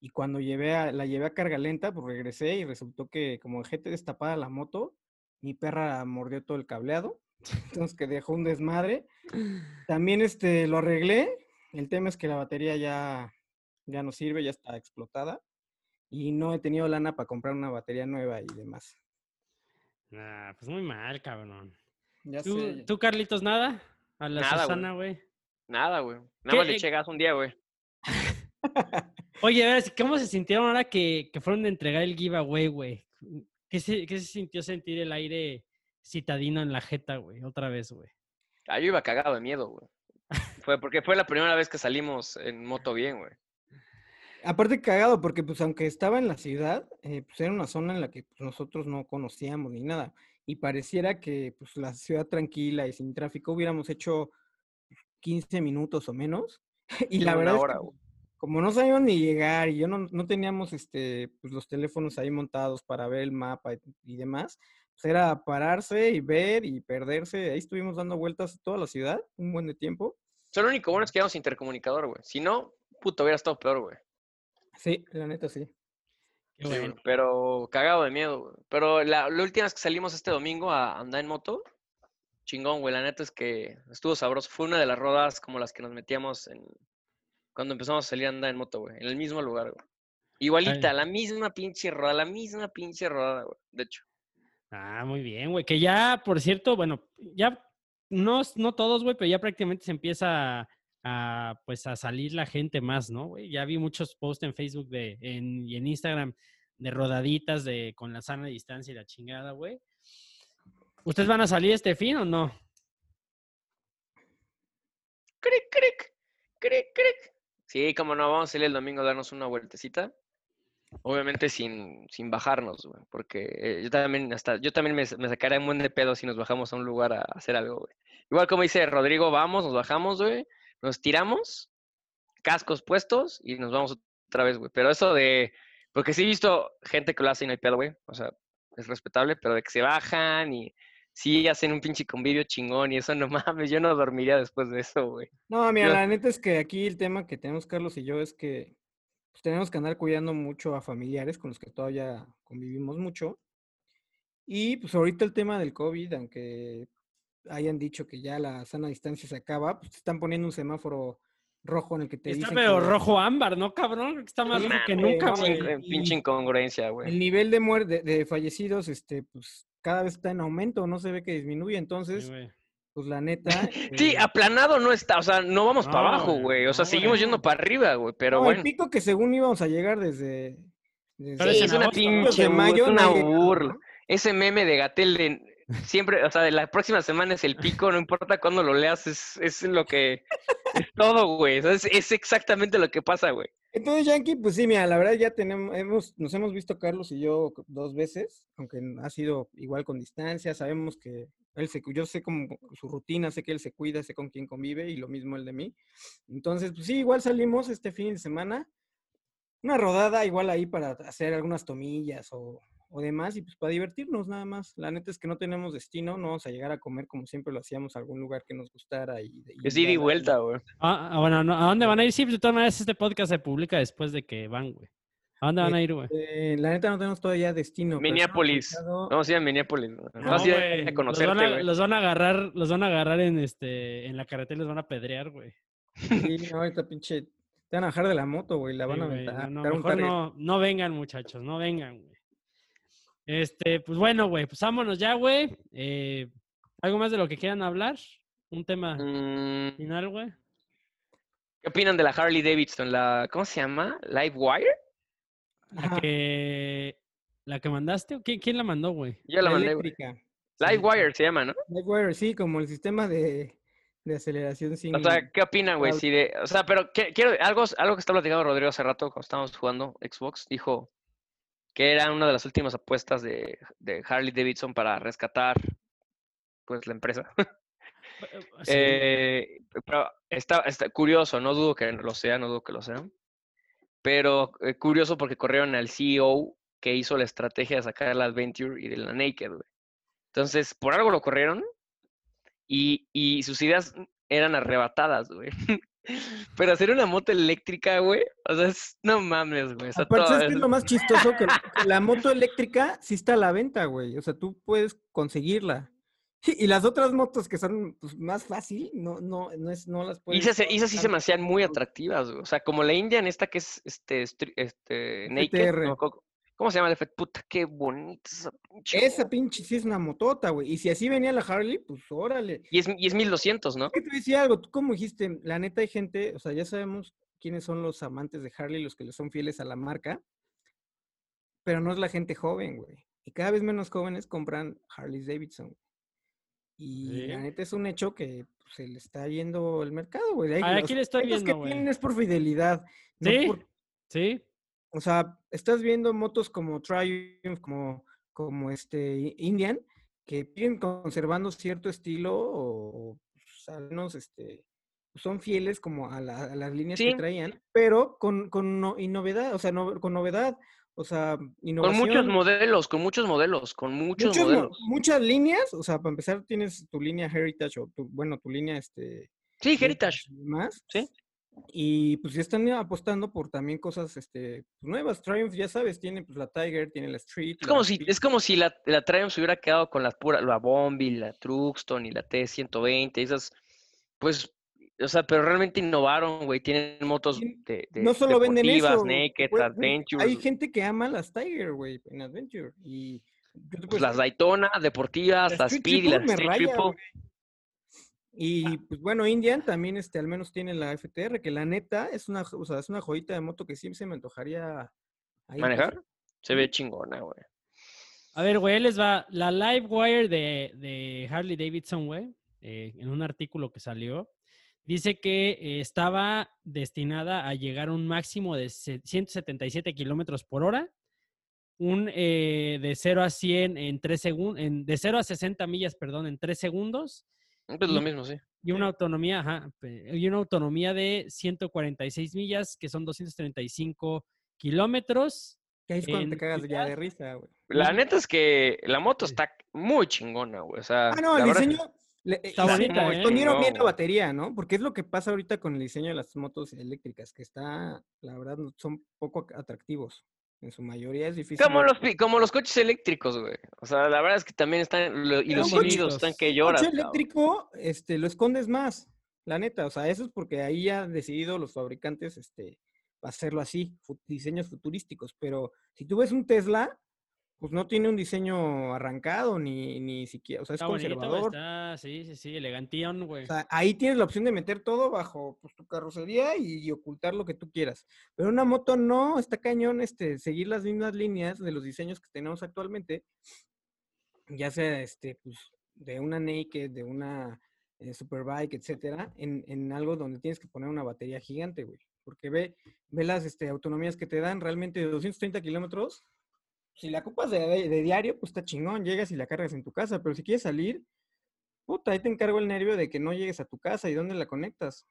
y cuando llevé a, la llevé a carga lenta, pues regresé y resultó que como dejé destapada la moto, mi perra mordió todo el cableado. Entonces que dejó un desmadre. También este, lo arreglé. El tema es que la batería ya, ya no sirve, ya está explotada. Y no he tenido lana para comprar una batería nueva y demás. Nah, pues muy mal, cabrón. Ya ¿Tú, sé. ¿Tú, Carlitos, nada? A la Nada, Susana, güey. Nada, güey. Nada más le eché gas un día, güey. Oye, a ver, ¿cómo se sintieron ahora que, que fueron de entregar el giveaway, güey? ¿Qué se, ¿Qué se sintió sentir el aire citadino en la jeta, güey? Otra vez, güey. Ah, yo iba cagado de miedo, güey. Fue porque fue la primera vez que salimos en moto bien, güey. Aparte cagado, porque pues aunque estaba en la ciudad, eh, pues era una zona en la que pues, nosotros no conocíamos ni nada. Y pareciera que pues la ciudad tranquila y sin tráfico hubiéramos hecho 15 minutos o menos. y la verdad hora, es que, güey. como no sabíamos ni llegar y yo no, no teníamos este, pues, los teléfonos ahí montados para ver el mapa y, y demás, pues era pararse y ver y perderse. Ahí estuvimos dando vueltas toda la ciudad, un buen de tiempo. Solo lo único bueno es que llevamos intercomunicador, güey. Si no, puto, hubiera estado peor, güey. Sí, la neta sí. Bueno. pero cagado de miedo, güey. Pero la, la última vez que salimos este domingo a andar en moto, chingón, güey. La neta es que estuvo sabroso. Fue una de las rodadas como las que nos metíamos en cuando empezamos a salir a andar en moto, güey. En el mismo lugar, güey. Igualita, Ay. la misma pinche rodada, la misma pinche rodada, güey. De hecho. Ah, muy bien, güey. Que ya, por cierto, bueno, ya no, no todos, güey, pero ya prácticamente se empieza a, a, pues a salir la gente más, ¿no, güey? Ya vi muchos posts en Facebook de, en, y en Instagram de rodaditas de con la sana distancia y la chingada, güey. ¿Ustedes van a salir este fin o no? Cric, cric, cric, cric. Sí, como no, vamos a salir el domingo a darnos una vueltecita. Obviamente sin, sin bajarnos, güey. Porque eh, yo también, hasta, yo también me, me sacaría un buen de pedo si nos bajamos a un lugar a hacer algo, güey. Igual como dice Rodrigo, vamos, nos bajamos, güey. Nos tiramos, cascos puestos y nos vamos otra vez, güey. Pero eso de. Porque sí he visto gente que lo hace y no hay pedo, güey. O sea, es respetable, pero de que se bajan y sí hacen un pinche convivio chingón y eso no mames, yo no dormiría después de eso, güey. No, mira, Yo- la neta es que aquí el tema que tenemos Carlos y yo es que pues, tenemos que andar cuidando mucho a familiares con los que todavía convivimos mucho. Y pues ahorita el tema del COVID, aunque hayan dicho que ya la sana distancia se acaba, pues te están poniendo un semáforo rojo en el que te Está dicen pero que rojo ámbar, ¿no, cabrón? Está más rojo que nunca, güey. Pinche, incongruencia, el güey. nivel de muerte de fallecidos, este, pues cada vez está en aumento, no se ve que disminuye. Sí, Entonces, güey. pues la neta. Sí, eh, aplanado no está, o sea, no vamos para abajo, güey. O sea, no, seguimos yendo para arriba, güey. Pero no, bueno. el pico que según íbamos a llegar desde. Sí, es una pinche mayo, es una burla. Ese meme de Gatel de siempre, o sea, de la próxima semana es el pico, no importa cuándo lo leas, es, es lo que es todo, güey. O sea, es, es exactamente lo que pasa, güey. Entonces, Yankee, pues sí, mira, la verdad ya tenemos, hemos, nos hemos visto Carlos y yo dos veces, aunque ha sido igual con distancia, sabemos que él se, yo sé como su rutina, sé que él se cuida, sé con quién convive y lo mismo el de mí. Entonces, pues sí, igual salimos este fin de semana, una rodada igual ahí para hacer algunas tomillas o, o demás y pues para divertirnos nada más. La neta es que no tenemos destino, no vamos a llegar a comer como siempre lo hacíamos a algún lugar que nos gustara y, y Es ida y vuelta, güey. Ah, ah, bueno, no, ¿a dónde van a ir? Sí, pues, de todas maneras este podcast se publica después de que van, güey. ¿A dónde van a ir, güey? Eh, la neta no tenemos todavía destino. Minneapolis. pensado- Vamos a Minneapolis. No, Vamos a a los, conocerte, van a, güey. los van a agarrar, los van a agarrar en este, en la carretera y los van a pedrear, güey. Sí, no, ahorita pinche. Te van a bajar de la moto, güey. La Sí, van a aventar. no, no, mejor no, no vengan, muchachos, no vengan, güey. Este, pues bueno, güey, pues vámonos ya, güey. Eh, ¿Algo más de lo que quieran hablar? ¿Un tema Mm, final, güey? ¿Qué opinan de la Harley Davidson? La, ¿Cómo se llama? ¿Livewire? La Ajá, que, la que mandaste, ¿o ¿quién, quién la mandó, güey? Yo la mandé, güey. Livewire se llama, ¿no? Livewire, sí, como el sistema de, de aceleración sin. O sea, ¿qué opinan, güey? Claro. Si de, o sea, pero que- quiero algo, algo que está platicando Rodrigo hace rato cuando estábamos jugando Xbox, dijo que era una de las últimas apuestas de, de Harley Davidson para rescatar pues la empresa. Sí, Eh, pero está, está curioso, no dudo que lo sea, no dudo que lo sea. Pero eh, curioso porque corrieron al CEO que hizo la estrategia de sacar la Adventure y de la Naked, güey. Entonces, por algo lo corrieron y, y sus ideas eran arrebatadas, güey. Pero hacer una moto eléctrica, güey, o sea, es, no mames, güey. Aparte, ¿sabes qué es es- lo más chistoso? Que, que la moto eléctrica sí está a la venta, güey. O sea, tú puedes conseguirla. Y las otras motos que son pues, más fácil, no, no, no, es, no las puedes. esas, y esas sí se me hacían muy atractivas, güey. O sea, como la Indian esta que es este, stri- este Naked. no ¿Cómo se llama la F- Puta, qué bonita esa pinche Esa pinche sí es una motota, güey. Y si así venía la Harley, pues órale. Y es, y es 1200, ¿no? Es que te decía algo, tú como dijiste, la neta hay gente, o sea, ya sabemos quiénes son los amantes de Harley, los que le son fieles a la marca, pero no es la gente joven, güey. Y cada vez menos jóvenes compran Harley Davidson. güey. Y la neta es un hecho que pues, se le está yendo el mercado, güey. Hay- Ah, los aquí le estoy pleitos viendo, que güey. tienen es por fidelidad. no Sí, por- sí. O sea, estás viendo motos como Triumph, como, como este Indian, que siguen conservando cierto estilo o, o, pues, menos este, son fieles como a, la- a las líneas que traían, pero con, con no- y novedad, o sea, no- con novedad, o sea, Con innovación. muchos modelos, con muchos modelos, con muchos, muchos mo- modelos. muchas líneas, o sea, para empezar tienes tu línea Heritage o tu, bueno, tu línea este Sí, Heritage. y demás. Sí. Y pues ya están apostando por también cosas este, pues, nuevas. Triumph, ya sabes, tiene pues la Tiger, tiene la Street. Es la como si, Speed. es como si la, la Triumph se hubiera quedado con las puras, la Bombi, la Truxton y la T120, esas, pues, o sea, pero realmente innovaron, güey. Tienen motos de, de- no solo venden eso. naked, güey, adventures, Hay gente que ama las Tiger, güey, en Adventure. Y pues, las Daytona deportivas, la las Street Speed y las Street raya, Triple. Y pues bueno, Indian también este, al menos tiene la FTR, que la neta es una, o sea, es una joyita de moto que siempre se me antojaría ahí ¿Manejar? Se ve chingona, güey. A ver, güey, les va. La Live Wire de, de Harley Davidson, güey, eh, en un artículo que salió, dice que eh, estaba destinada a llegar a un máximo de se- 177 kilómetros por hora, un eh, de 0 a 100 en 3 segundos, de 0 a 60 millas, perdón, en 3 segundos, Pues lo mismo, sí. y una autonomía, ajá, y una autonomía de 146 millas, que son 235 kilómetros. Que ahí es cuando te cagas ya de risa, güey. La neta es que la moto está muy chingona, güey. O sea, Ah, no, la el verdad diseño. le- Está se bonita, ¿eh? Bien la batería, ¿no? Porque es lo que pasa ahorita con el diseño de las motos eléctricas, que está, la verdad, son poco atractivos. En su mayoría es difícil. Como los, como los coches eléctricos, güey. O sea, la verdad es que también están. lo- y los sonidos están que Un lloras. coche eléctrico, este, lo escondes más, la neta. O sea, eso es porque ahí ya han decidido los fabricantes, este, hacerlo así, diseños futurísticos. Pero si tú ves un Tesla, pues no tiene un diseño arrancado ni, ni siquiera, o sea, es Está bonito, güey, conservador. está, sí, sí, sí, elegantón, güey. O sea, ahí tienes la opción de meter todo bajo pues, tu carrocería y, y ocultar lo que tú quieras. Pero una moto no, está cañón este, seguir las mismas líneas de los diseños que tenemos actualmente, ya sea este, pues, de una Naked, de una eh, Superbike, etcétera, en, en algo donde tienes que poner una batería gigante, güey. Porque ve, ve las este, autonomías que te dan realmente de 230 kilómetros. Si la ocupas de, de- diario, pues está chingón, llegas y la cargas en tu casa. Pero si quieres salir, puta, ahí te encargo el nervio de que no llegues a tu casa y dónde la conectas.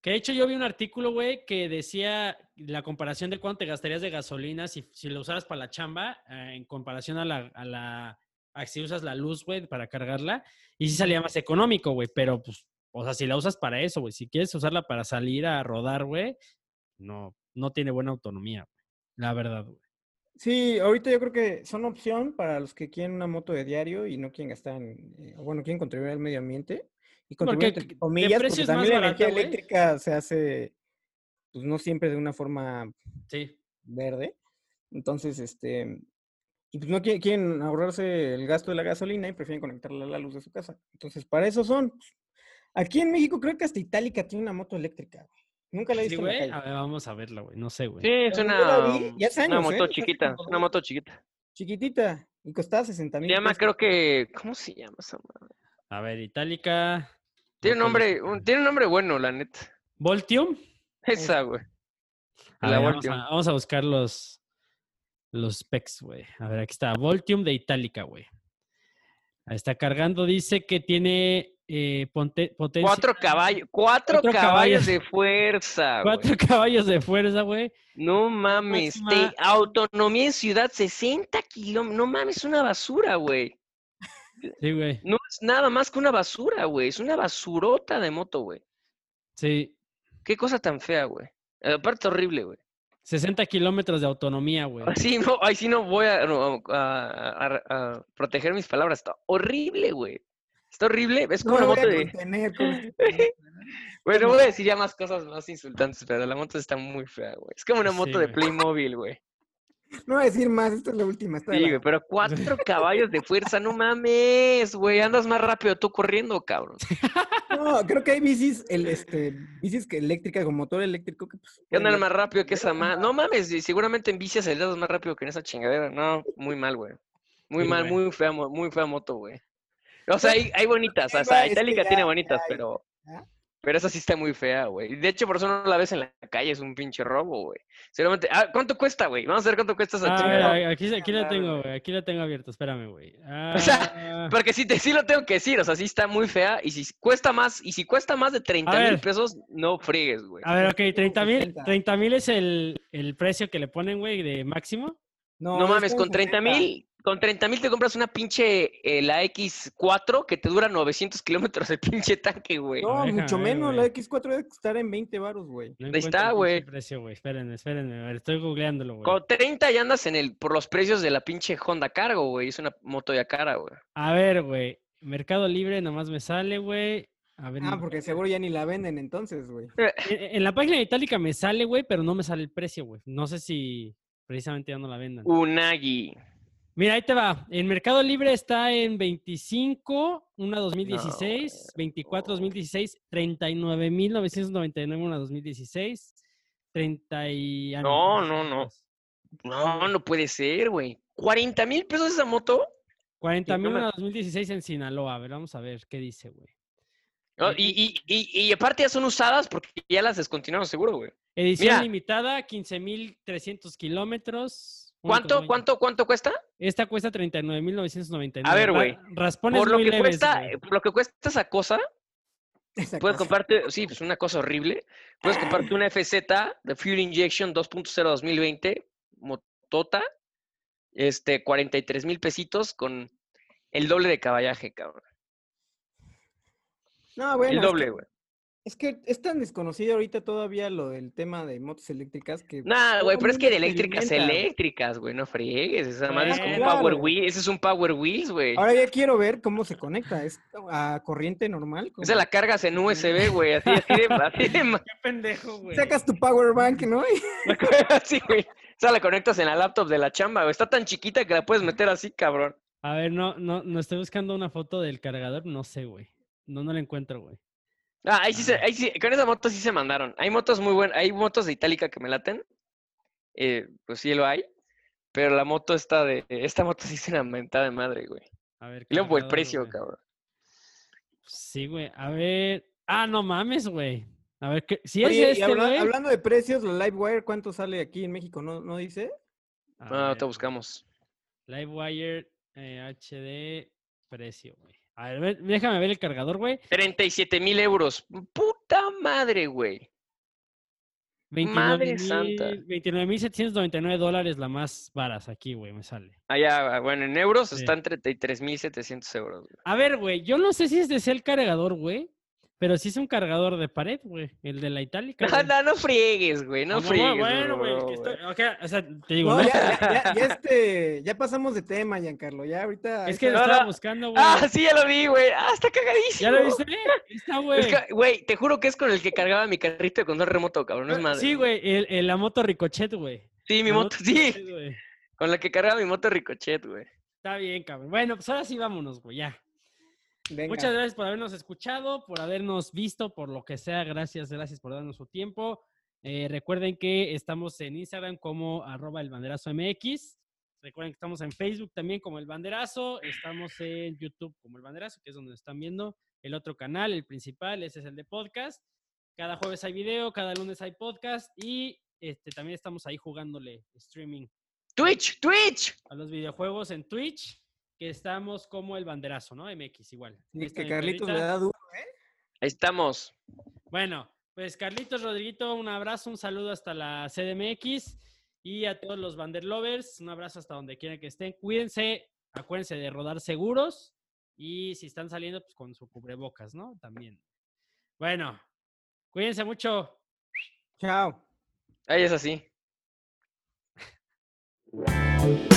Que de hecho yo vi un artículo, güey, que decía la comparación de cuánto te gastarías de gasolina si, si lo usaras para la chamba, eh, en comparación a la, a la, a si usas la luz, güey, para cargarla, y sí salía más económico, güey, pero pues, o sea, si la usas para eso, güey, si quieres usarla para salir a rodar, güey, no, no tiene buena autonomía, güey, la verdad, güey. Sí, ahorita yo creo que son opción para los que quieren una moto de diario y no quieren gastar en, eh, bueno, quieren contribuir al medio ambiente. Y Porque, contribuir ¿qué- entre comillas, porque también la energía eléctrica se hace, pues no siempre de una forma Sí. verde. Entonces, este, y pues no qui- quieren ahorrarse el gasto de la gasolina y prefieren conectarla a la luz de su casa. Entonces, para eso son. Aquí en México creo que hasta Itálica tiene una moto eléctrica, güey. Nunca la he Sí, visto en la güey, calle. a ver, vamos a verla, güey, no sé, güey. Sí, es Pero una, yo la vi, ya hace una años, ¿eh? moto Hace chiquita. una moto chiquita. Chiquitita y costaba 60 Se mil llama, pesos. creo que. ¿Cómo se llama esa madre? A ver, Itálica. Tiene un nombre, un- tiene un nombre bueno, la neta. Voltium. Esa, güey. A La ver, vamos, a, vamos a buscar los, los specs, güey. A ver, aquí está. Voltium de Itálica, güey. Ahí está cargando. Dice que tiene eh, ponte- potencia. Cuatro caballos, cuatro, Cuatro caballos caballos. de fuerza, cuatro caballos de fuerza, güey. No mames. Máxima- te- autonomía en ciudad, 60 kilómetros. No mames, es una basura, güey. Sí, güey. No es nada más que una basura, güey. Es una basurota de moto, güey. Sí. Qué cosa tan fea, güey. Aparte horrible, güey. 60 kilómetros de autonomía, güey. Así no, ahí sí no voy a, no, a- a- a proteger mis palabras. Está horrible, güey. Está horrible. Es como una moto de. contener Bueno, voy a decir ya más cosas más insultantes, pero la moto está muy fea, güey. Es como una Sí, moto de. Playmobil, güey. No voy a decir más, esta es la última. esta Sí, la- güey, pero cuatro caballos de fuerza, no mames, güey. Andas más rápido tú corriendo, cabrón. No, creo que hay bicis, el, este, bicis que eléctrica con motor eléctrico que pues, andan más rápido que esa más. No mames, y seguramente en bici aceleras más rápido que en esa chingadera. No, muy mal, güey. Muy Sí, mal, güey. muy fea, muy fea moto, güey. O sea, hay, hay bonitas, o sea, Itálica tiene bonitas, ya- pero. ¿Ah? Pero esa sí está muy fea, güey. De hecho, por eso no la ves en la calle, es un pinche robo, güey. Seguramente. Ah, ¿cuánto cuesta, güey? Vamos a ver cuánto cuesta esa Ah, a chingadera. ver, aquí, aquí la tengo, güey. Aquí la tengo abierta. Espérame, güey. O sea, Ah, Porque sí, te, sí lo tengo que decir, o sea, sí está muy fea. Y si cuesta más, y si cuesta más de 30 mil pesos, no friegues, güey. a ver, ok, 30 mil 60. 30 mil es el, el precio que le ponen, güey, de máximo. No es mames, con 30 60. mil, con 30 mil te compras una pinche eh, la X4 que te dura 900 kilómetros el pinche tanque, güey. No, déjame mucho ver, menos. güey. La X4 debe estar en 20 varos, güey. No Ahí está, güey. precio, güey. Espérenme, espérenme. A ver, estoy googleándolo, güey. Con 30 ya andas en el, por los precios de la pinche Honda Cargo, güey. Es una moto ya cara, güey. A ver, güey. Mercado Libre nomás me sale, güey. A ver. Ah, no- porque seguro ya ni la venden entonces, güey. En, en la página de Itálica me sale, güey, pero no me sale el precio, güey. No sé si precisamente ya no la vendan. Unagi. Mira, ahí te va. En Mercado Libre está en 25, una 2016, 24 2016, 39.999 una 2016, 30 y... ah, No, no, no. No, no puede ser, güey. ¿40 mil pesos esa moto? 40 mil no una 2016 en Sinaloa. A ver, vamos a ver qué dice, güey. No, y, y, y, y aparte ya son usadas porque ya las descontinuaron seguro, güey. Edición Mira. limitada, 15.300 kilómetros. ¿Cuánto, cuánto, cuánto cuesta? Esta cuesta 39.999. A ver, güey, Raspones Por lo muy que leves, cuesta, güey. eh, por lo que cuesta esa cosa, Esa puedes cosa. comprarte, sí, pues una cosa horrible. Puedes comprarte una FZ de Fuel Injection 2.0 2020, motota, este, 43 mil pesitos con el doble de caballaje, cabrón. No, bueno. el doble, güey. Es que es tan desconocido ahorita todavía lo del tema de motos eléctricas que. Nah, güey, pero es que de eléctricas, eléctricas, güey, no friegues. Esa madre es como un Claro. Power Wheel, ese es un Power Wheels, güey. Ahora ya quiero ver cómo se conecta. ¿Es a corriente normal? Esa como- la cargas en USB, güey, así, así de, así de Qué pendejo, güey. Sacas tu power bank, ¿no? Y- así, güey. Esa la conectas en la laptop de la chamba, güey. Está tan chiquita que la puedes meter así, cabrón. A ver, no, no, no estoy buscando una foto del cargador, no sé, güey. No, no la encuentro, güey. Ah, ahí sí, se, Ah. ahí sí, con esa moto sí se mandaron. Hay motos muy buenas, hay motos de Itálica que me laten. Eh, pues sí lo hay. Pero la moto está de, esta moto sí es una mentada de madre, güey. A ver. Y luego por el precio, güey. cabrón. Sí, güey. A ver. Ah, no mames, güey. A ver, ¿qué? si Oye, es y este, habla- güey. hablando de precios, la Livewire, ¿cuánto sale aquí en México? ¿No, no dice? A Ah, ver, ahorita güey. buscamos. Livewire eh, HD precio, güey. A ver, ve- déjame ver el cargador, güey. 37 mil euros. Puta madre, güey. Madre santa. 29.799 dólares la más varas aquí, güey, me sale. Allá, bueno, en euros Sí. están 33 mil 700 euros. güey. A ver, güey, yo no sé si es de ser el cargador, güey, pero sí es un cargador de pared, güey, el de la itálica. No, no, no friegues, güey. No Ah, friegues. Bueno, güey, estoy- ok, o sea, te digo, No, no, ya, ya, ya, ya, este, ya pasamos de tema, Giancarlo. Ya ahorita. es que lo No, estaba no. buscando, güey. Ah, sí, ya lo vi, güey. Ah, está cagadísimo. ¿Ya lo viste? Está, güey. Es que, güey, te juro que es con el que cargaba mi carrito de control remoto, cabrón. No es madre. Sí, güey, el, el- la moto Ricochet, güey. Sí, mi moto, sí. Ricochet. Con la que cargaba mi moto Ricochet, güey. Está bien, cabrón. Bueno, pues ahora sí vámonos, güey, ya. Venga. Muchas gracias por habernos escuchado, por habernos visto, por lo que sea. Gracias, gracias por darnos su tiempo. Eh, recuerden que estamos en Instagram como arroba el banderazo MX. Recuerden que estamos en Facebook también como el banderazo. Estamos en YouTube como el banderazo, que es donde están viendo el otro canal, el principal. Ese es el de podcast. Cada jueves hay video, cada lunes hay podcast y este, también estamos ahí jugándole streaming Twitch, Twitch. a los videojuegos en Twitch, que estamos como el banderazo, ¿no? MX igual. Sí, que Carlitos le perrita. da duro. Ahí estamos. Bueno, pues Carlitos Rodriguito, un abrazo, un saludo hasta la CDMX y a todos los Vanderlovers, un abrazo hasta donde quieran que estén. Cuídense, acuérdense de rodar seguros y si están saliendo, pues con su cubrebocas, ¿no? También. Bueno, cuídense mucho. Chao. Ahí es así.